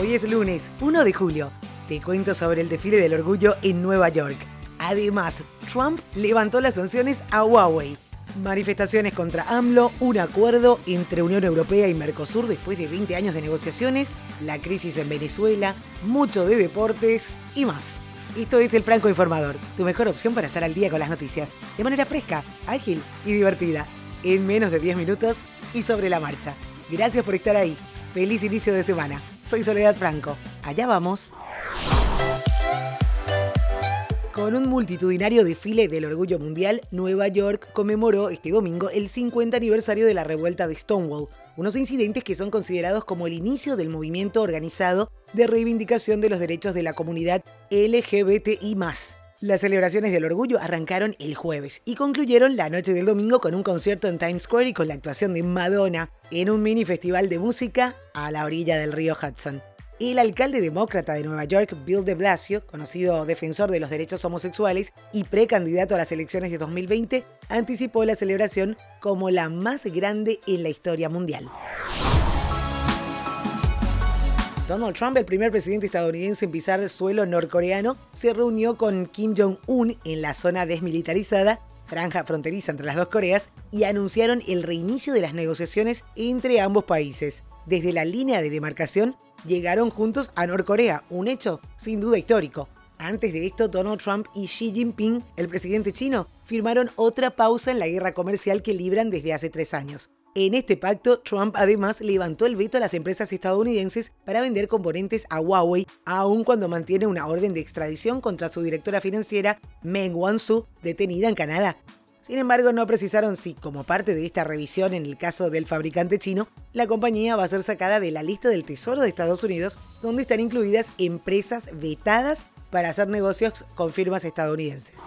Hoy es lunes, 1 de julio. Te cuento sobre el desfile del orgullo en Nueva York. Además, Trump levantó las sanciones a Huawei. Manifestaciones contra AMLO, un acuerdo entre Unión Europea y Mercosur después de 20 años de negociaciones, la crisis en Venezuela, mucho de deportes y más. Esto es El Franco Informador, tu mejor opción para estar al día con las noticias, de manera fresca, ágil y divertida, en menos de 10 minutos y sobre la marcha. Gracias por estar ahí. Feliz inicio de semana. Soy Soledad Franco. Allá vamos. Con un multitudinario desfile del orgullo mundial, Nueva York conmemoró este domingo el 50 aniversario de la revuelta de Stonewall, unos incidentes que son considerados como el inicio del movimiento organizado de reivindicación de los derechos de la comunidad LGBTI. Las celebraciones del orgullo arrancaron el jueves y concluyeron la noche del domingo con un concierto en Times Square y con la actuación de Madonna en un mini festival de música a la orilla del río Hudson. El alcalde demócrata de Nueva York, Bill de Blasio, conocido defensor de los derechos homosexuales y precandidato a las elecciones de 2020, anticipó la celebración como la más grande en la historia mundial. Donald Trump, el primer presidente estadounidense en pisar suelo norcoreano, se reunió con Kim Jong-un en la zona desmilitarizada, franja fronteriza entre las dos Coreas, y anunciaron el reinicio de las negociaciones entre ambos países. Desde la línea de demarcación, llegaron juntos a Norcorea, un hecho sin duda histórico. Antes de esto, Donald Trump y Xi Jinping, el presidente chino, firmaron otra pausa en la guerra comercial que libran desde hace tres años. En este pacto, Trump además levantó el veto a las empresas estadounidenses para vender componentes a Huawei, aun cuando mantiene una orden de extradición contra su directora financiera, Meng Wanzhou, detenida en Canadá. Sin embargo, no precisaron si, como parte de esta revisión en el caso del fabricante chino, la compañía va a ser sacada de la lista del Tesoro de Estados Unidos, donde están incluidas empresas vetadas para hacer negocios con firmas estadounidenses.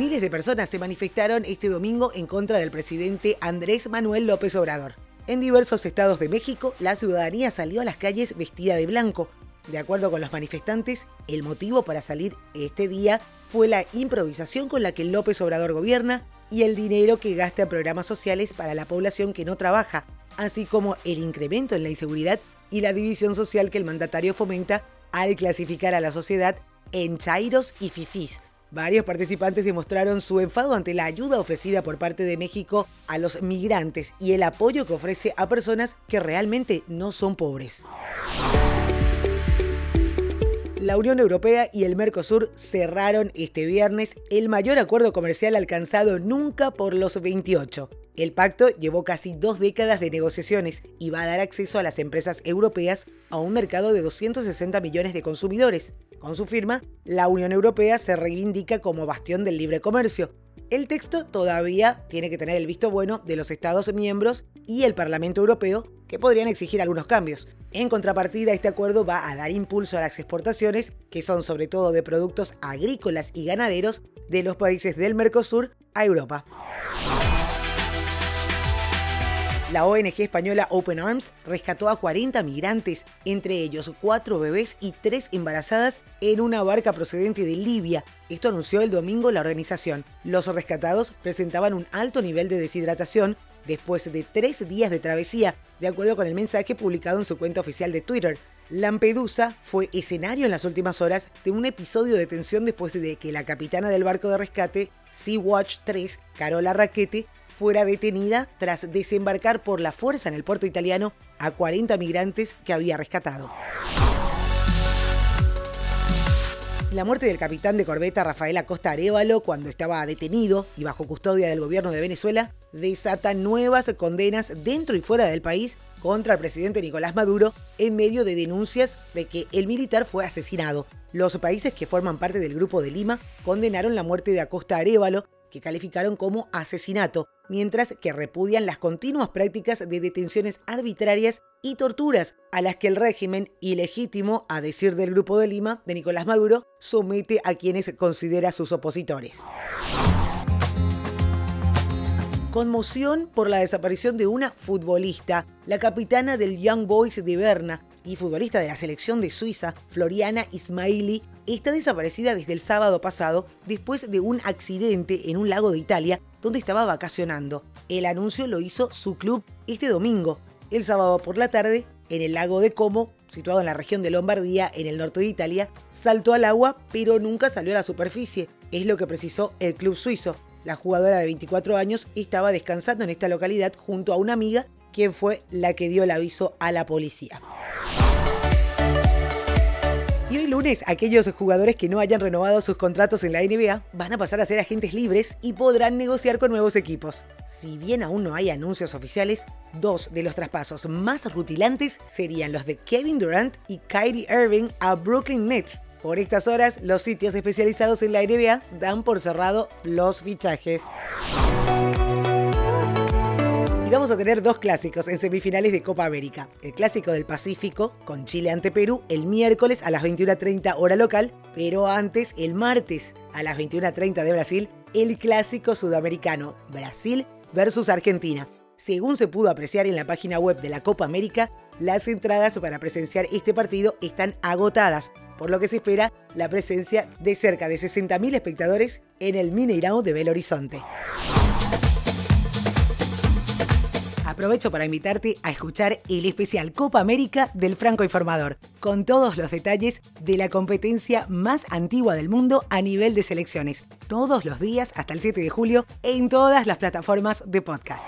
Miles de personas se manifestaron este domingo en contra del presidente Andrés Manuel López Obrador. En diversos estados de México, la ciudadanía salió a las calles vestida de blanco. De acuerdo con los manifestantes, el motivo para salir este día fue la improvisación con la que López Obrador gobierna y el dinero que gasta en programas sociales para la población que no trabaja, así como el incremento en la inseguridad y la división social que el mandatario fomenta al clasificar a la sociedad en chairos y fifís, Varios participantes demostraron su enfado ante la ayuda ofrecida por parte de México a los migrantes y el apoyo que ofrece a personas que realmente no son pobres. La Unión Europea y el Mercosur cerraron este viernes el mayor acuerdo comercial alcanzado nunca por los 28. El pacto llevó casi dos décadas de negociaciones y va a dar acceso a las empresas europeas a un mercado de 260 millones de consumidores, con su firma, la Unión Europea se reivindica como bastión del libre comercio. El texto todavía tiene que tener el visto bueno de los Estados miembros y el Parlamento Europeo, que podrían exigir algunos cambios. En contrapartida, este acuerdo va a dar impulso a las exportaciones, que son sobre todo de productos agrícolas y ganaderos, de los países del Mercosur a Europa. La ONG española Open Arms rescató a 40 migrantes, entre ellos cuatro bebés y tres embarazadas, en una barca procedente de Libia. Esto anunció el domingo la organización. Los rescatados presentaban un alto nivel de deshidratación después de tres días de travesía, de acuerdo con el mensaje publicado en su cuenta oficial de Twitter. Lampedusa fue escenario en las últimas horas de un episodio de tensión después de que la capitana del barco de rescate Sea-Watch 3, Carola Raquete, fuera detenida tras desembarcar por la fuerza en el puerto italiano a 40 migrantes que había rescatado. La muerte del capitán de corbeta Rafael Acosta Arevalo cuando estaba detenido y bajo custodia del gobierno de Venezuela desata nuevas condenas dentro y fuera del país contra el presidente Nicolás Maduro en medio de denuncias de que el militar fue asesinado. Los países que forman parte del Grupo de Lima condenaron la muerte de Acosta Arevalo que calificaron como asesinato, mientras que repudian las continuas prácticas de detenciones arbitrarias y torturas a las que el régimen, ilegítimo a decir del Grupo de Lima, de Nicolás Maduro, somete a quienes considera sus opositores. Conmoción por la desaparición de una futbolista, la capitana del Young Boys de Berna y futbolista de la selección de Suiza, Floriana Ismaili, está desaparecida desde el sábado pasado después de un accidente en un lago de Italia donde estaba vacacionando. El anuncio lo hizo su club este domingo. el sábado por la tarde en el lago de Como, situado en la región de Lombardía, en el norte de Italia, saltó al agua pero nunca salió a la superficie, es lo que precisó el club suizo. La jugadora de 24 años estaba descansando en esta localidad junto a una amiga, quien fue la que dio el aviso a la policía. Y hoy lunes, aquellos jugadores que no hayan renovado sus contratos en la NBA van a pasar a ser agentes libres y podrán negociar con nuevos equipos. Si bien aún no hay anuncios oficiales, dos de los traspasos más rutilantes serían los de Kevin Durant y Kyrie Irving a Brooklyn Nets. Por estas horas, los sitios especializados en la NBA dan por cerrado los fichajes vamos a tener dos clásicos en semifinales de Copa América. El clásico del Pacífico, con Chile ante Perú, el miércoles a las 21.30 hora local, pero antes, el martes a las 21.30 de Brasil, el clásico sudamericano, Brasil versus Argentina. Según se pudo apreciar en la página web de la Copa América, las entradas para presenciar este partido están agotadas, por lo que se espera la presencia de cerca de 60.000 espectadores en el Mineirão de Belo Horizonte. Aprovecho para invitarte a escuchar el especial Copa América del Franco Informador, con todos los detalles de la competencia más antigua del mundo a nivel de selecciones, todos los días hasta el 7 de julio en todas las plataformas de podcast.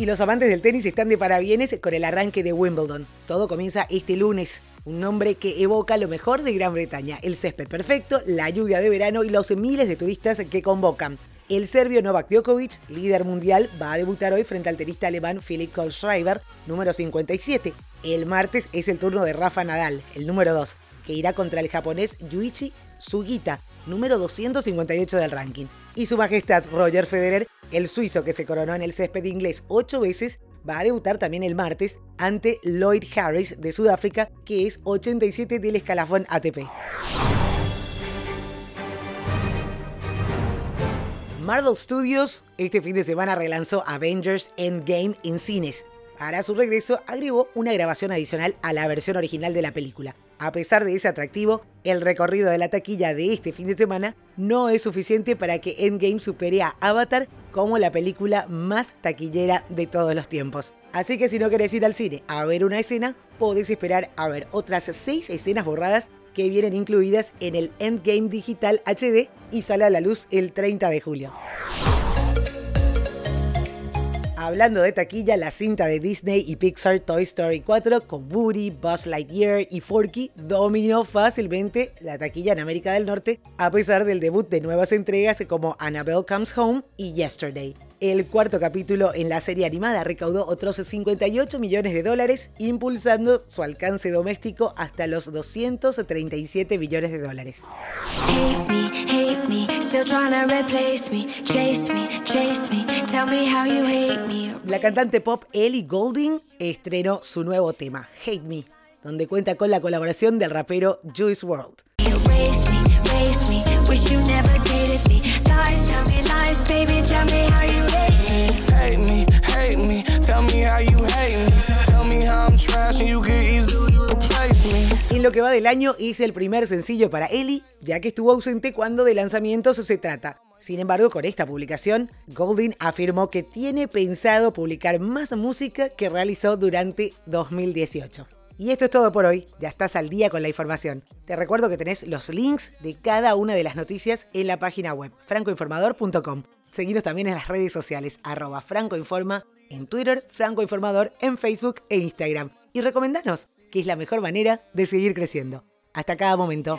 Y los amantes del tenis están de parabienes con el arranque de Wimbledon. Todo comienza este lunes. Un nombre que evoca lo mejor de Gran Bretaña, el césped perfecto, la lluvia de verano y los miles de turistas que convocan. El serbio Novak Djokovic, líder mundial, va a debutar hoy frente al tenista alemán Philipp Kohlschreiber, número 57. El martes es el turno de Rafa Nadal, el número 2, que irá contra el japonés Yuichi Sugita, número 258 del ranking. Y su majestad Roger Federer, el suizo que se coronó en el césped inglés ocho veces, va a debutar también el martes ante Lloyd Harris de Sudáfrica, que es 87 del escalafón ATP. Marvel Studios este fin de semana relanzó Avengers Endgame en cines. Para su regreso agregó una grabación adicional a la versión original de la película. A pesar de ese atractivo, el recorrido de la taquilla de este fin de semana no es suficiente para que Endgame supere a Avatar como la película más taquillera de todos los tiempos. Así que si no querés ir al cine a ver una escena, podés esperar a ver otras seis escenas borradas que vienen incluidas en el Endgame Digital HD y sale a la luz el 30 de julio. Hablando de taquilla, la cinta de Disney y Pixar Toy Story 4 con Woody, Buzz Lightyear y Forky dominó fácilmente la taquilla en América del Norte a pesar del debut de nuevas entregas como Annabelle Comes Home y Yesterday. El cuarto capítulo en la serie animada recaudó otros 58 millones de dólares, impulsando su alcance doméstico hasta los 237 millones de dólares. La cantante pop Ellie Goulding estrenó su nuevo tema, Hate Me, donde cuenta con la colaboración del rapero Juice WRLD. En lo que va del año hice el primer sencillo para Ellie, ya que estuvo ausente cuando de lanzamientos se trata. Sin embargo, con esta publicación, Golding afirmó que tiene pensado publicar más música que realizó durante 2018. Y esto es todo por hoy, ya estás al día con la información. Te recuerdo que tenés los links de cada una de las noticias en la página web francoinformador.com. Seguinos también en las redes sociales, arroba francoinforma, en Twitter, francoinformador, en Facebook e Instagram. Y recomendanos, que es la mejor manera de seguir creciendo. Hasta cada momento.